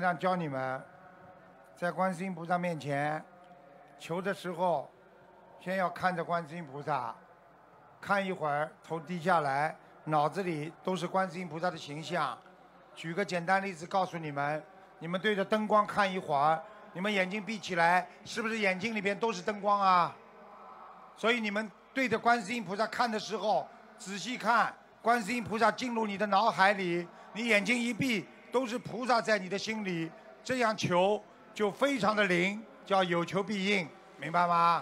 这样教你们，在观世音菩萨面前求的时候，先要看着观世音菩萨，看一会儿，头低下来，脑子里都是观世音菩萨的形象。举个简单例子告诉你们，你们对着灯光看一会儿，你们眼睛闭起来，是不是眼睛里边都是灯光啊？所以你们对着观世音菩萨看的时候，仔细看，观世音菩萨进入你的脑海里，你眼睛一闭，都是菩萨在你的心里，这样求就非常的灵，叫有求必应，明白吗？